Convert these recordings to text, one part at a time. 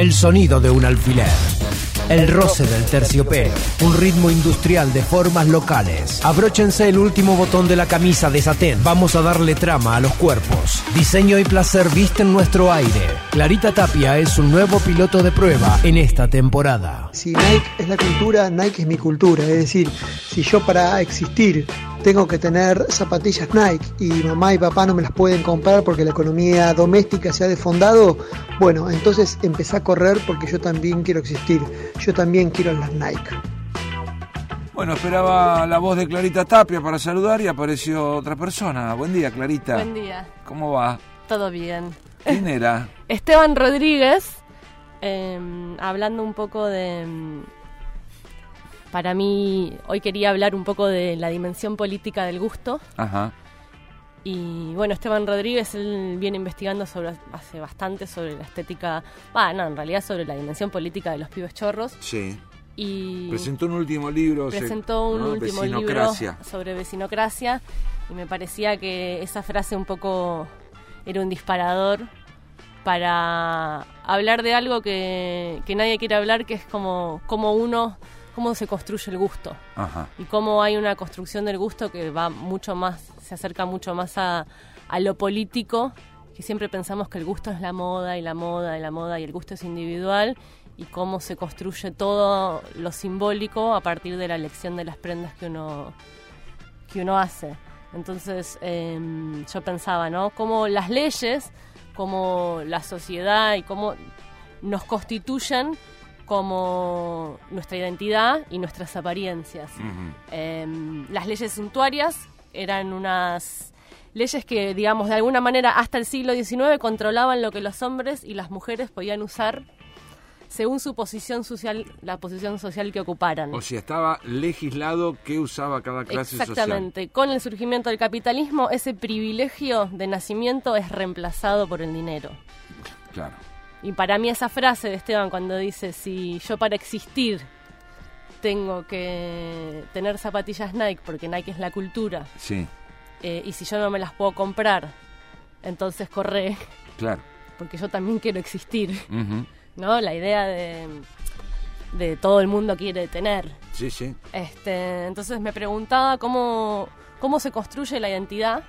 El sonido de un alfiler. El roce del terciopelo, un ritmo industrial de formas locales. Abróchense el último botón de la camisa de satén. Vamos a darle trama a los cuerpos. Diseño y placer visten nuestro aire. Clarita Tapia es un nuevo piloto de prueba en esta temporada. Si Nike es la cultura, Nike es mi cultura. Es decir, si yo para existir tengo que tener zapatillas Nike y mamá y papá no me las pueden comprar porque la economía doméstica se ha desfondado, bueno, entonces empecé a correr porque yo también quiero existir, yo también quiero las Nike. Bueno, esperaba la voz de Clarita Tapia para saludar y apareció otra persona. Buen día, Clarita. Buen día. ¿Cómo va? Todo bien. ¿Quién era? Esteban Rodríguez, em, hablando un poco de em, para mí, hoy quería hablar un poco de la dimensión política del gusto. Ajá. Y bueno, Esteban Rodríguez, él viene investigando sobre, hace bastante sobre la estética, bueno, en realidad sobre la dimensión política de los pibes chorros. Sí. Y presentó un último libro. Presentó un último libro sobre vecinocracia y me parecía que esa frase un poco era un disparador para hablar de algo que, que nadie quiere hablar, que es como, como uno cómo se construye el gusto y cómo hay una construcción del gusto que va mucho más, se acerca mucho más a, lo político, que siempre pensamos que el gusto es la moda y la moda y la moda y el gusto es individual y cómo se construye todo lo simbólico a partir de la elección de las prendas que uno, que uno hace. Entonces em, yo pensaba, ¿no? Cómo las leyes, cómo la sociedad y cómo nos constituyen como nuestra identidad y nuestras apariencias. Em, las leyes suntuarias eran unas leyes que, digamos, de alguna manera hasta el siglo XIX controlaban lo que los hombres y las mujeres podían usar según su posición social, la posición social que ocuparan. O sea, estaba legislado qué usaba cada clase social. Exactamente. Con el surgimiento del capitalismo, ese privilegio de nacimiento es reemplazado por el dinero. Claro. Y para mí esa frase de Esteban cuando dice, si yo para existir tengo que tener zapatillas Nike porque Nike es la cultura. Sí. Eh, y si yo no me las puedo comprar, entonces corre. Claro. Porque yo también quiero existir. ¿No? La idea de, de todo el mundo quiere tener. Sí, sí. Este, entonces me preguntaba cómo, cómo se construye la identidad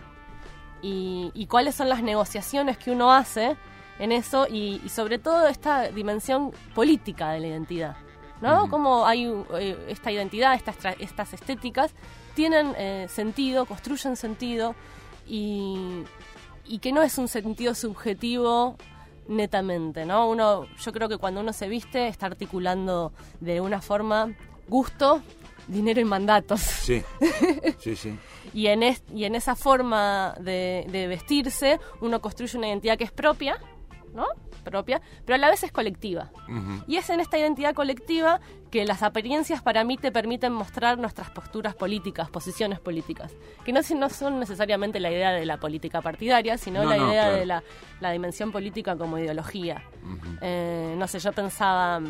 y, y cuáles son las negociaciones que uno hace en eso y, sobre todo esta dimensión política de la identidad. ¿no? Cómo hay eh, esta identidad, estas, estas estéticas, tienen eh, sentido, construyen sentido y, y, que no es un sentido subjetivo netamente, ¿no? Uno, yo creo que cuando uno se viste está articulando de una forma gusto, dinero y mandatos. Sí, sí, sí. y, en y en esa forma de, de vestirse uno construye una identidad que es propia, ¿no? propia, pero a la vez es colectiva. Y es en esta identidad colectiva que las apariencias para mí te permiten mostrar nuestras posturas políticas, posiciones políticas, que no, no son necesariamente la idea de la política partidaria, sino la idea de la, dimensión política como ideología. Eh, no sé, yo pensaba...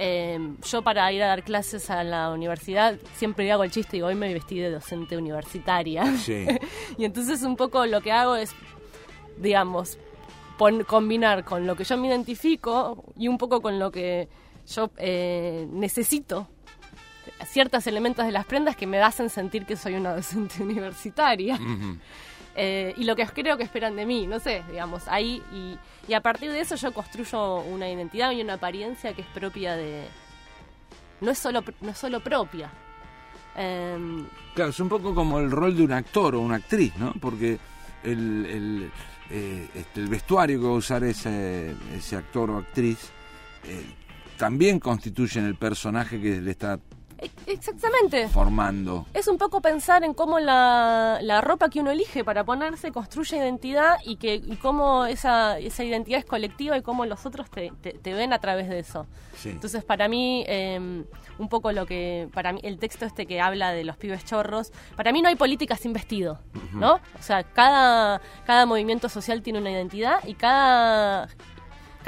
Eh, yo para ir a dar clases a la universidad siempre hago el chiste y hoy me vestí de docente universitaria. y entonces un poco lo que hago es, digamos, combinar con lo que yo me identifico y un poco con lo que yo eh, necesito ciertos elementos de las prendas que me hacen sentir que soy una docente universitaria. Eh, y lo que creo que esperan de mí, no sé, digamos, ahí. Y, a partir de eso yo construyo una identidad y una apariencia que es propia de. No es solo, no es solo propia. Em, claro, es un poco como el rol de un actor o una actriz, ¿no? Porque el eh, este, el vestuario que va a usar ese, actor o actriz eh, también constituyen el personaje que le está Exactamente. Formando. Es un poco pensar en cómo la, la ropa que uno elige para ponerse construye identidad y que y cómo esa, esa identidad es colectiva y cómo los otros te, te, ven a través de eso. Entonces, para mí, em, un poco lo que. Para mí, el texto este que habla de los pibes chorros, para mí no hay política sin vestido, ¿no? O sea, cada, cada movimiento social tiene una identidad y cada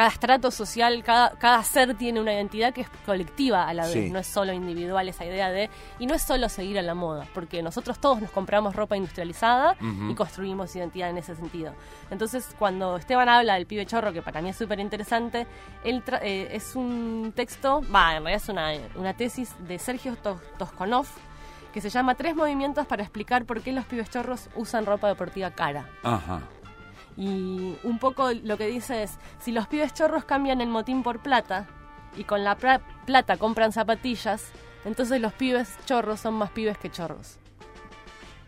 cada estrato social, cada, cada ser tiene una identidad que es colectiva a la vez, no es solo individual esa idea de... Y no es solo seguir a la moda, porque nosotros todos nos compramos ropa industrializada y construimos identidad en ese sentido. Entonces, cuando Esteban habla del pibe chorro, que para mí es súper interesante, él eh, es un texto, va, en realidad es una, una tesis de Sergio Tosconov, que se llama Tres movimientos para explicar por qué los pibes chorros usan ropa deportiva cara. Ajá. Y un poco lo que dice es, si los pibes chorros cambian el motín por plata y con la plata compran zapatillas, entonces los pibes chorros son más pibes que chorros.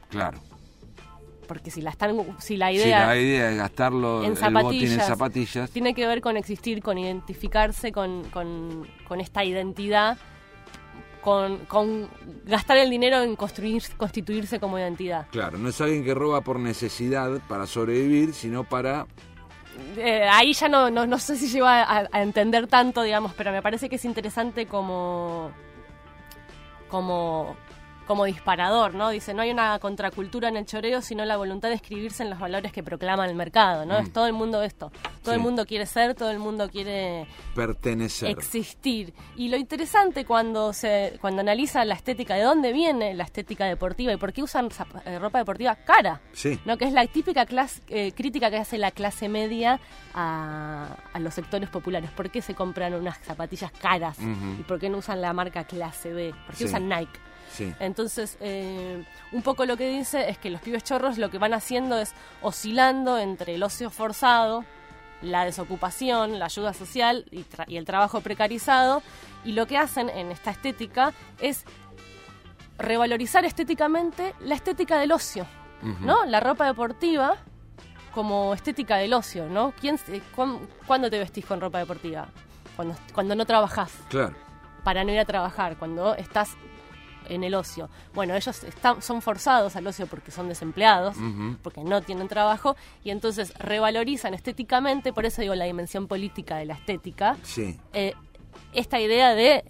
Claro. Porque si la están si la idea, si la idea es gastarlo en zapatillas, en zapatillas, tiene que ver con existir, con identificarse con, con, con esta identidad con, gastar el dinero en construir, constituirse como identidad. Claro, no es alguien que roba por necesidad para sobrevivir, sino para... Eh, ahí ya no, no, sé si lleva a, a, entender tanto, digamos, pero me parece que es interesante como, como como disparador, ¿no? Dice, no hay una contracultura en el choreo, sino la voluntad de escribirse en los valores que proclama el mercado, ¿no? Es mm. todo el mundo esto. Todo el mundo quiere ser, todo el mundo quiere pertenecer, existir. Y lo interesante cuando se cuando analiza la estética, de dónde viene la estética deportiva y por qué usan eh, ropa deportiva cara, sí. ¿no? Que es la típica clase, eh, crítica que hace la clase media a, los sectores populares. ¿Por qué se compran unas zapatillas caras? ¿Y por qué no usan la marca clase B? ¿Por qué usan Nike? Entonces, eh, un poco lo que dice es que los pibes chorros lo que van haciendo es oscilando entre el ocio forzado, la desocupación, la ayuda social y, el trabajo precarizado, y lo que hacen en esta estética es revalorizar estéticamente la estética del ocio, ¿no? La ropa deportiva como estética del ocio, ¿no? ¿Quién, ¿Cuándo te vestís con ropa deportiva? Cuando, cuando no trabajás. Claro. Para no ir a trabajar, cuando estás en el ocio. Bueno, ellos están, son forzados al ocio porque son desempleados, porque no tienen trabajo, y entonces revalorizan estéticamente, por eso digo la dimensión política de la estética, sí. Eh, esta idea de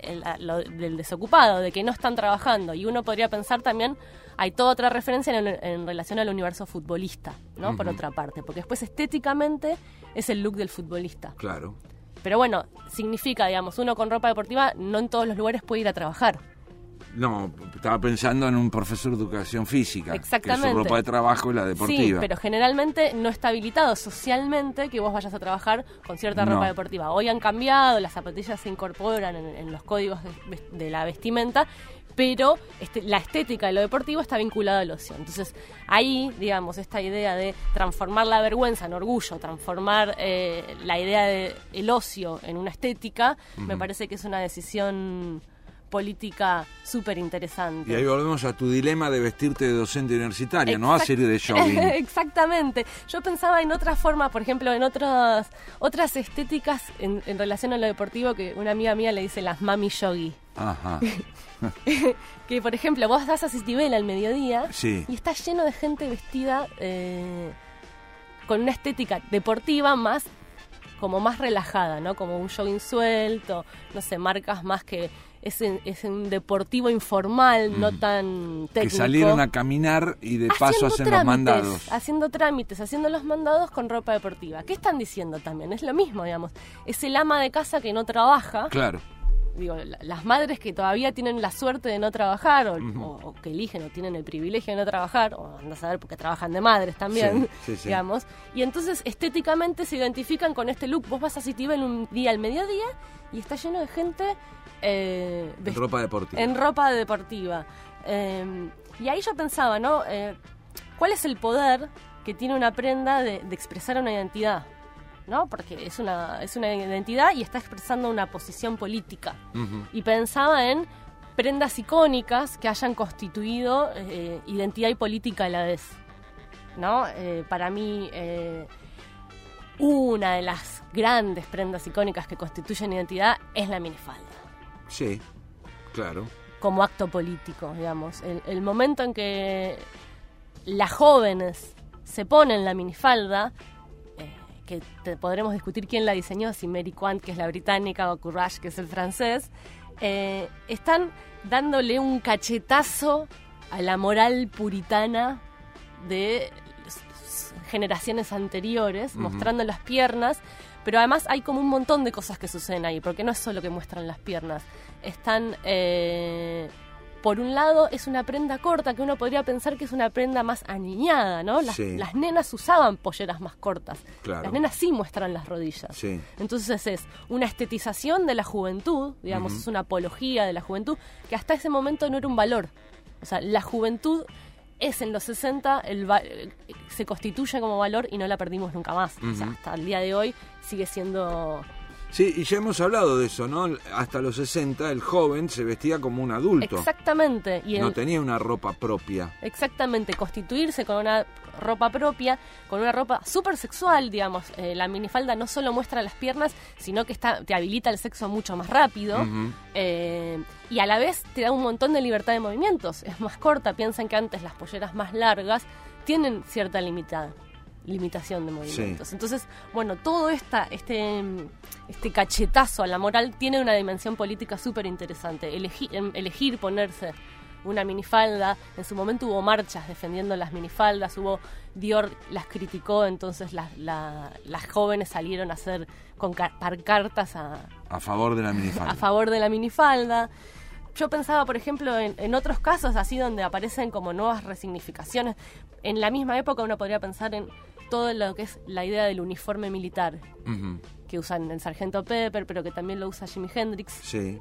del desocupado, de que no están trabajando. Y uno podría pensar también, hay toda otra referencia en, relación al universo futbolista, ¿no? Por otra parte, porque después estéticamente es el look del futbolista. Claro. Pero bueno, significa, digamos, uno con ropa deportiva no en todos los lugares puede ir a trabajar. No, estaba pensando en un profesor de educación física. Exactamente. Que su ropa de trabajo es la deportiva. Sí, pero generalmente no está habilitado socialmente que vos vayas a trabajar con cierta ropa deportiva. Hoy han cambiado, las zapatillas se incorporan en, los códigos de, la vestimenta, pero este, la estética de lo deportivo está vinculada al ocio. Entonces, ahí, digamos, esta idea de transformar la vergüenza en orgullo, transformar eh, la idea del ocio en una estética, me parece que es una decisión política súper interesante. Y ahí volvemos a tu dilema de vestirte de docente universitaria, no a ser de jogging. Exactamente. Yo pensaba en otras formas, por ejemplo, en otras otras estéticas en, relación a lo deportivo que una amiga mía le dice las mami yogi. Ajá. que, por ejemplo, vos das a Cistibela al mediodía y está lleno de gente vestida eh, con una estética deportiva más como más relajada, ¿no? Como un jogging suelto, no sé, marcas más que es, es un deportivo informal, no tan técnico. Que salieron a caminar y de paso hacen los mandados. Haciendo trámites, haciendo los mandados con ropa deportiva. ¿Qué están diciendo también? Es lo mismo, digamos. Es el ama de casa que no trabaja. Claro. Digo, las madres que todavía tienen la suerte de no trabajar o, que eligen o tienen el privilegio de no trabajar, o andas a saber porque trabajan de madres también, digamos. Y entonces estéticamente se identifican con este look. Vos vas a en un día al mediodía y está lleno de gente eh, en ropa deportiva. En ropa deportiva. Em, y ahí yo pensaba, ¿no? Eh, ¿Cuál es el poder que tiene una prenda de, expresar una identidad? ¿no? Porque es una, es una identidad y está expresando una posición política. Y pensaba en prendas icónicas que hayan constituido eh, identidad y política a la vez. ¿no? para mí, una de las grandes prendas icónicas que constituyen identidad es la minifalda. Sí, claro. Como acto político, digamos. El, momento en que las jóvenes se ponen la minifalda, eh, que podremos discutir quién la diseñó, si Mary Quant, que es la británica, o Courage, que es el francés, eh, están dándole un cachetazo a la moral puritana de generaciones anteriores, mostrando las piernas, Pero además hay como un montón de cosas que suceden ahí, porque no es solo que muestran las piernas. Están... Eh, por un lado es una prenda corta que uno podría pensar que es una prenda más aniñada, ¿no? Las, nenas usaban polleras más cortas. Las nenas sí muestran las rodillas. Entonces es una estetización de la juventud, digamos, es una apología de la juventud, que hasta ese momento no era un valor. O sea, la juventud es en los 60, el se constituye como valor y no la perdimos nunca más. O sea, hasta el día de hoy sigue siendo Sí, y ya hemos hablado de eso, ¿no? Hasta los 60 el joven se vestía como un adulto. Exactamente. Y no tenía una ropa propia. Exactamente, constituirse con una ropa propia, con una ropa súper sexual, digamos. Eh, la minifalda no solo muestra las piernas, sino que está, te habilita el sexo mucho más rápido. Eh, y a la vez te da un montón de libertad de movimientos. Es más corta, piensan que antes las polleras más largas tienen cierta limitada limitación de movimientos. Entonces, bueno, todo esta, este, este cachetazo a la moral tiene una dimensión política súper interesante. Elegir, em, elegir ponerse una minifalda, en su momento hubo marchas defendiendo las minifaldas, hubo Dior las criticó, entonces las, las jóvenes salieron a hacer con cartas a, a favor de la minifalda. A favor de la minifalda. Yo pensaba, por ejemplo, en, en otros casos así donde aparecen como nuevas resignificaciones. En la misma época uno podría pensar en todo lo que es la idea del uniforme militar que usan el sargento Pepper, pero que también lo usa Jimi Hendrix. Sí.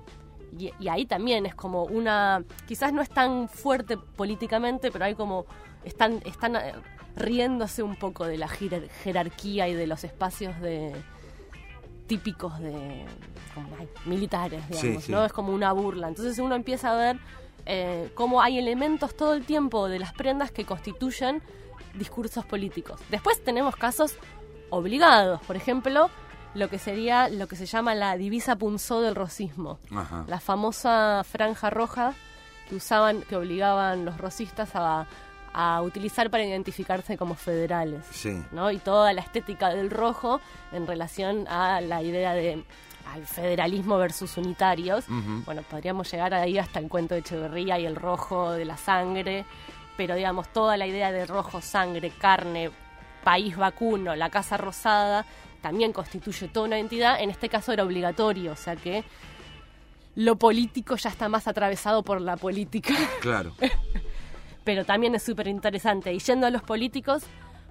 Y, ahí también es como una, quizás no es tan fuerte políticamente, pero hay como, están, están eh, riéndose un poco de la jerarquía y de los espacios de típicos de militares, digamos, ¿no? Es como una burla. Entonces uno empieza a ver eh, cómo hay elementos todo el tiempo de las prendas que constituyen discursos políticos. Después tenemos casos obligados, por ejemplo, lo que sería lo que se llama la divisa punzó del rosismo, la famosa franja roja que usaban, que obligaban los rosistas a, a utilizar para identificarse como federales, ¿no? Y toda la estética del rojo en relación a la idea de al federalismo versus unitarios. Bueno, podríamos llegar ahí hasta el cuento de Echeverría y el rojo de la sangre pero digamos, toda la idea de rojo, sangre, carne, país vacuno, la Casa Rosada, también constituye toda una entidad. En este caso era obligatorio, o sea que lo político ya está más atravesado por la política. Claro. pero también es súper interesante. Y yendo a los políticos,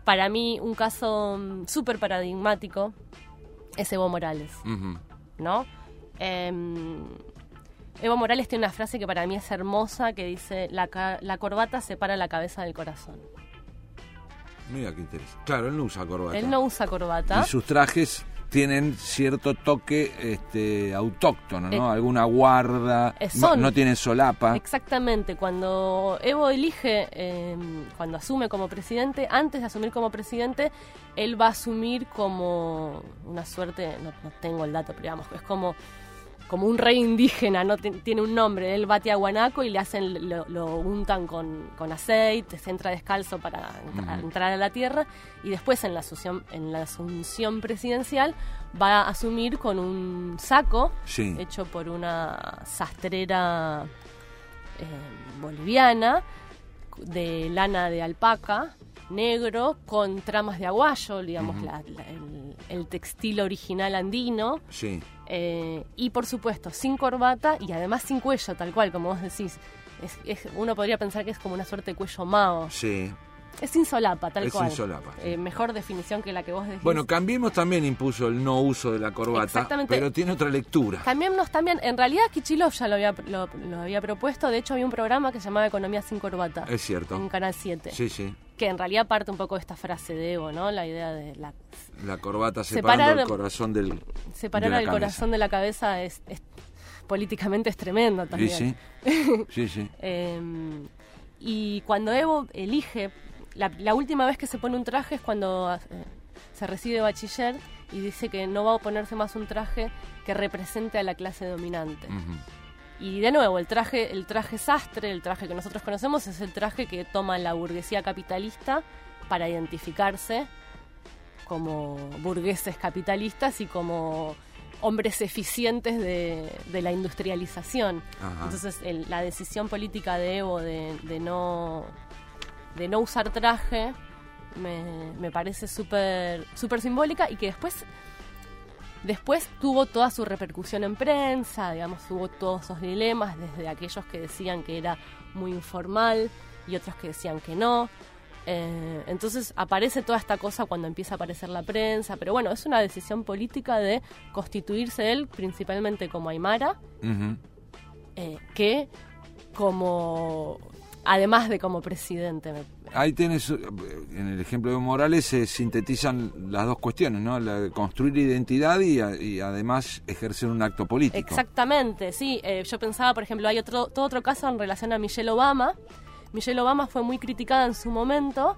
para mí un caso mm, súper paradigmático es Evo Morales, ¿no? Em, Evo Morales tiene una frase que para mí es hermosa que dice, la, la corbata separa la cabeza del corazón. Mira qué interesante. Claro, él no usa corbata. Él no usa corbata. Y sus trajes tienen cierto toque este, autóctono, ¿no? Eh, Alguna guarda, no, tienen solapa. Exactamente, cuando Evo elige, em, cuando asume como presidente, antes de asumir como presidente, él va a asumir como una suerte, no, no tengo el dato, pero digamos, es como como un rey indígena, no tiene un nombre, él bate a guanaco y le hacen, lo, untan con, aceite, se entra descalzo para entrar a la tierra y después en la asunción, en la asunción presidencial va a asumir con un saco hecho por una sastrera eh, boliviana de lana de alpaca negro con tramas de aguayo, digamos, el, textil original andino. Sí. Eh, y por supuesto, sin corbata y además sin cuello, tal cual, como vos decís. Es, uno podría pensar que es como una suerte de cuello mao. Sí. Es sin solapa, tal es cual. Sin solapa. Eh, mejor definición que la que vos decís. Bueno, Cambiemos también impuso el no uso de la corbata, pero tiene otra lectura. Cambiemos también, en realidad Kichilov ya lo había, lo, había propuesto, de hecho había un programa que se llamaba Economía sin corbata. Es cierto. En Canal 7. Sí, sí. Que en realidad parte un poco de esta frase de Evo, ¿no? La idea de la... La corbata separando el corazón del Separar el corazón de la cabeza es, políticamente es tremendo también. Sí, sí. sí, sí. Em, y cuando Evo elige la, última vez que se pone un traje es cuando eh, se recibe bachiller y dice que no va a ponerse más un traje que represente a la clase dominante. Y de nuevo, el traje, el traje sastre, el traje que nosotros conocemos, es el traje que toma la burguesía capitalista para identificarse como burgueses capitalistas y como hombres eficientes de, la industrialización. Entonces, la decisión política de Evo de no de no usar traje me, me parece súper super simbólica y que después Después tuvo toda su repercusión en prensa, digamos, tuvo todos esos dilemas, desde aquellos que decían que era muy informal y otros que decían que no. Eh, entonces aparece toda esta cosa cuando empieza a aparecer la prensa, pero bueno, es una decisión política de constituirse él principalmente como Aymara, eh, que como además de como presidente. Ahí tienes, en el ejemplo de Morales se sintetizan las dos cuestiones, ¿no? La de construir identidad y, además ejercer un acto político. Exactamente, sí. Eh, yo pensaba, por ejemplo, hay otro, todo otro caso en relación a Michelle Obama. Michelle Obama fue muy criticada en su momento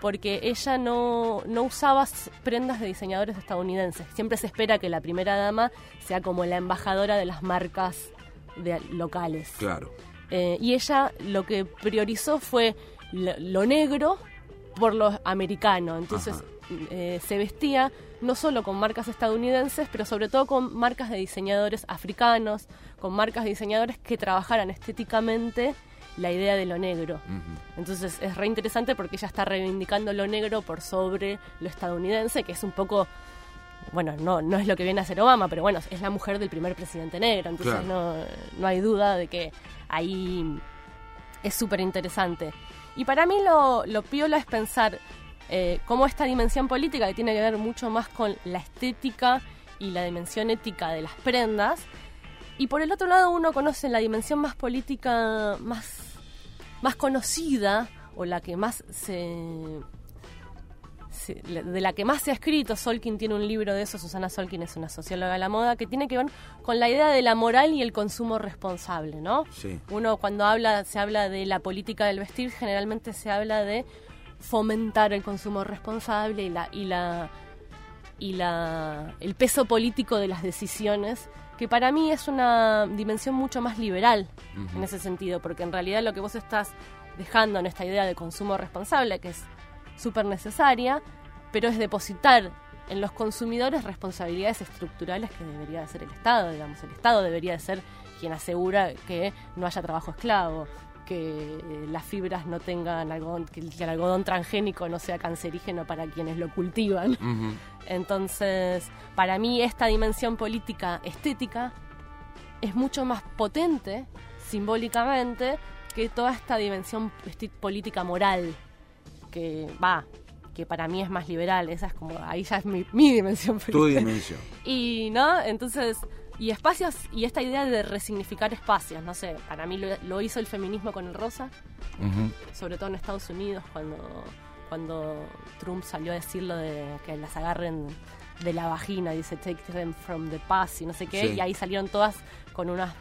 porque ella no, no usaba prendas de diseñadores estadounidenses. Siempre se espera que la primera dama sea como la embajadora de las marcas de, locales. Claro. Eh, y ella lo que priorizó fue lo, negro por lo americano. Entonces eh, se vestía no solo con marcas estadounidenses, pero sobre todo con marcas de diseñadores africanos, con marcas de diseñadores que trabajaran estéticamente la idea de lo negro. Entonces es re interesante porque ella está reivindicando lo negro por sobre lo estadounidense, que es un poco bueno, no, no es lo que viene a hacer Obama, pero bueno, es la mujer del primer presidente negro, entonces no, no hay duda de que ahí es súper interesante. Y para mí lo, lo piola es pensar eh, cómo esta dimensión política, que tiene que ver mucho más con la estética y la dimensión ética de las prendas, y por el otro lado uno conoce la dimensión más política, más, más conocida, o la que más se de la que más se ha escrito, Solkin tiene un libro de eso, Susana Solkin es una socióloga de la moda, que tiene que ver con la idea de la moral y el consumo responsable, ¿no? Uno cuando habla, se habla de la política del vestir, generalmente se habla de fomentar el consumo responsable y la, y la, y la, el peso político de las decisiones que para mí es una dimensión mucho más liberal en ese sentido, porque en realidad lo que vos estás dejando en esta idea de consumo responsable, que es súper necesaria, pero es depositar en los consumidores responsabilidades estructurales que debería ser el Estado, digamos, el Estado debería ser quien asegura que no haya trabajo esclavo, que las fibras no tengan algodón, que el algodón transgénico no sea cancerígeno para quienes lo cultivan. Entonces, para mí esta dimensión política estética es mucho más potente simbólicamente que toda esta dimensión política moral que va, que para mí es más liberal, esa es como, ahí ya es mi, dimensión. Tu dimensión. Y, ¿no? Entonces, y espacios, y esta idea de resignificar espacios, no sé, para mí lo, hizo el feminismo con el rosa, sobre todo en Estados Unidos, cuando, cuando Trump salió a decirlo de que las agarren de la vagina, dice take them from the past y no sé qué, y ahí salieron todas con unas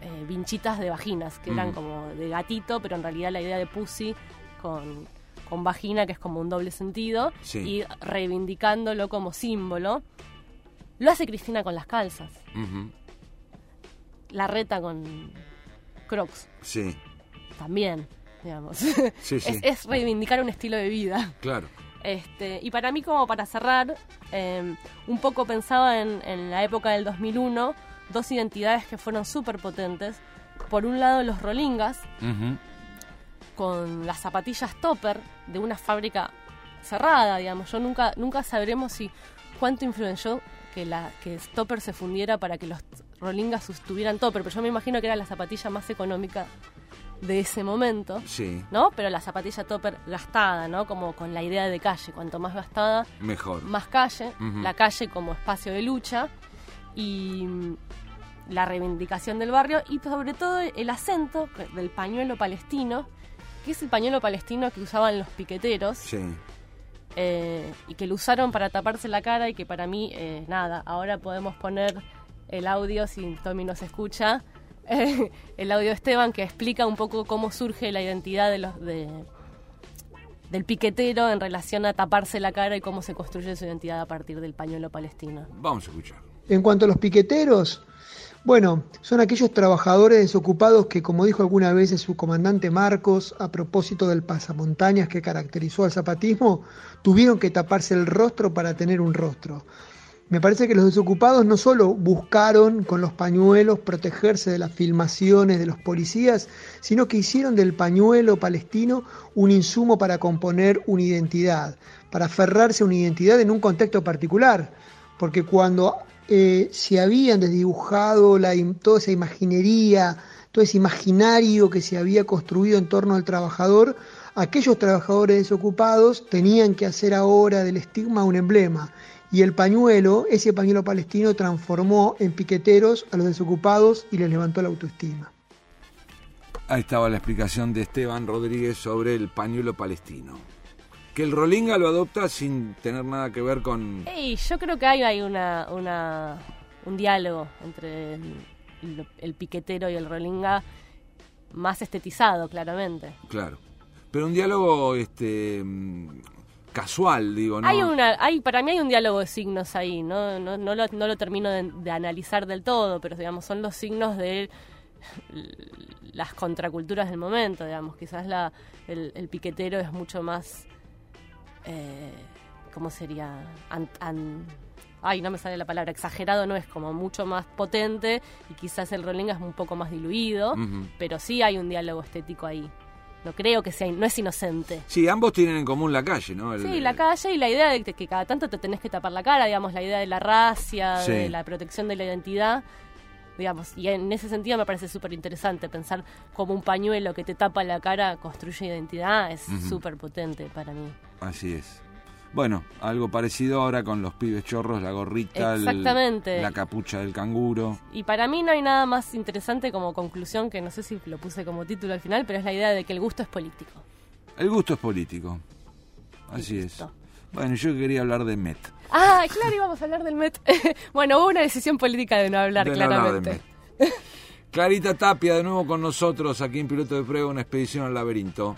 eh, vinchitas de vaginas, que eran como de gatito, pero en realidad la idea de pussy con con vagina, que es como un doble sentido, y reivindicándolo como símbolo. Lo hace Cristina con las calzas. La reta con Crocs. Sí. También, digamos. es, reivindicar un estilo de vida. Claro. Este, y para mí, como para cerrar, em, un poco pensaba en, la época del 2001, dos identidades que fueron súper potentes. Por un lado, los Rolingas, con las zapatillas Topper de una fábrica cerrada, digamos. Yo nunca, nunca sabremos si cuánto influyó que la que Topper se fundiera para que los Rolingas tuvieran Topper, pero yo me imagino que era la zapatilla más económica de ese momento, sí. ¿no? Pero la zapatilla Topper gastada, ¿no? Como con la idea de calle, cuanto más gastada, mejor. Más calle, la calle como espacio de lucha y la reivindicación del barrio y sobre todo el acento del pañuelo palestino que es el pañuelo palestino que usaban los piqueteros. Sí. Eh, y que lo usaron para taparse la cara y que para mí, eh, nada, ahora podemos poner el audio, si Tommy nos escucha, el audio de Esteban que explica un poco cómo surge la identidad de los de, del piquetero en relación a taparse la cara y cómo se construye su identidad a partir del pañuelo palestino. Vamos a escuchar. En cuanto a los piqueteros, bueno, son aquellos trabajadores desocupados que, como dijo alguna vez su comandante Marcos, a propósito del pasamontañas que caracterizó al zapatismo, tuvieron que taparse el rostro para tener un rostro. Me parece que los desocupados no solo buscaron con los pañuelos protegerse de las filmaciones de los policías, sino que hicieron del pañuelo palestino un insumo para componer una identidad, para aferrarse a una identidad en un contexto particular. Porque cuando eh, se habían desdibujado la, toda esa imaginería, todo ese imaginario que se había construido en torno al trabajador, aquellos trabajadores desocupados tenían que hacer ahora del estigma un emblema. Y el pañuelo, ese pañuelo palestino, transformó en piqueteros a los desocupados y les levantó la autoestima. Ahí estaba la explicación de Esteban Rodríguez sobre el pañuelo palestino. Que el Rolinga lo adopta sin tener nada que ver con... yo creo que hay una, un diálogo entre el, piquetero y el Rolinga más estetizado, claramente. Claro. Pero un diálogo este casual, digo, ¿no? Hay una, hay, para mí hay un diálogo de signos ahí, no, no, no, lo, no lo termino de, analizar del todo, pero digamos, son los signos de las contraculturas del momento, digamos, quizás la, el, piquetero es mucho más, eh, ¿cómo sería? ay, no me sale la palabra, exagerado no es como mucho más potente y quizás el Rolinga es un poco más diluido, pero sí hay un diálogo estético ahí. No creo que sea, no es inocente. Sí, ambos tienen en común la calle, ¿no? sí, la calle y la idea de que, cada tanto te tenés que tapar la cara, digamos, la idea de la racia, de la protección de la identidad, digamos, y en ese sentido me parece súper interesante pensar cómo un pañuelo que te tapa la cara construye identidad, es súper potente para mí. Así es. Bueno, algo parecido ahora con los pibes chorros, la gorrita, la capucha del canguro. Y para mí no hay nada más interesante como conclusión, que no sé si lo puse como título al final, pero es la idea de que el gusto es político. El gusto es político. Así es. Bueno, yo quería hablar de Met. Ah, claro, íbamos a hablar del Met. bueno, hubo una decisión política de no hablar, claramente. Clarita Tapia, de nuevo con nosotros aquí en Piloto de Prueba, una expedición al laberinto.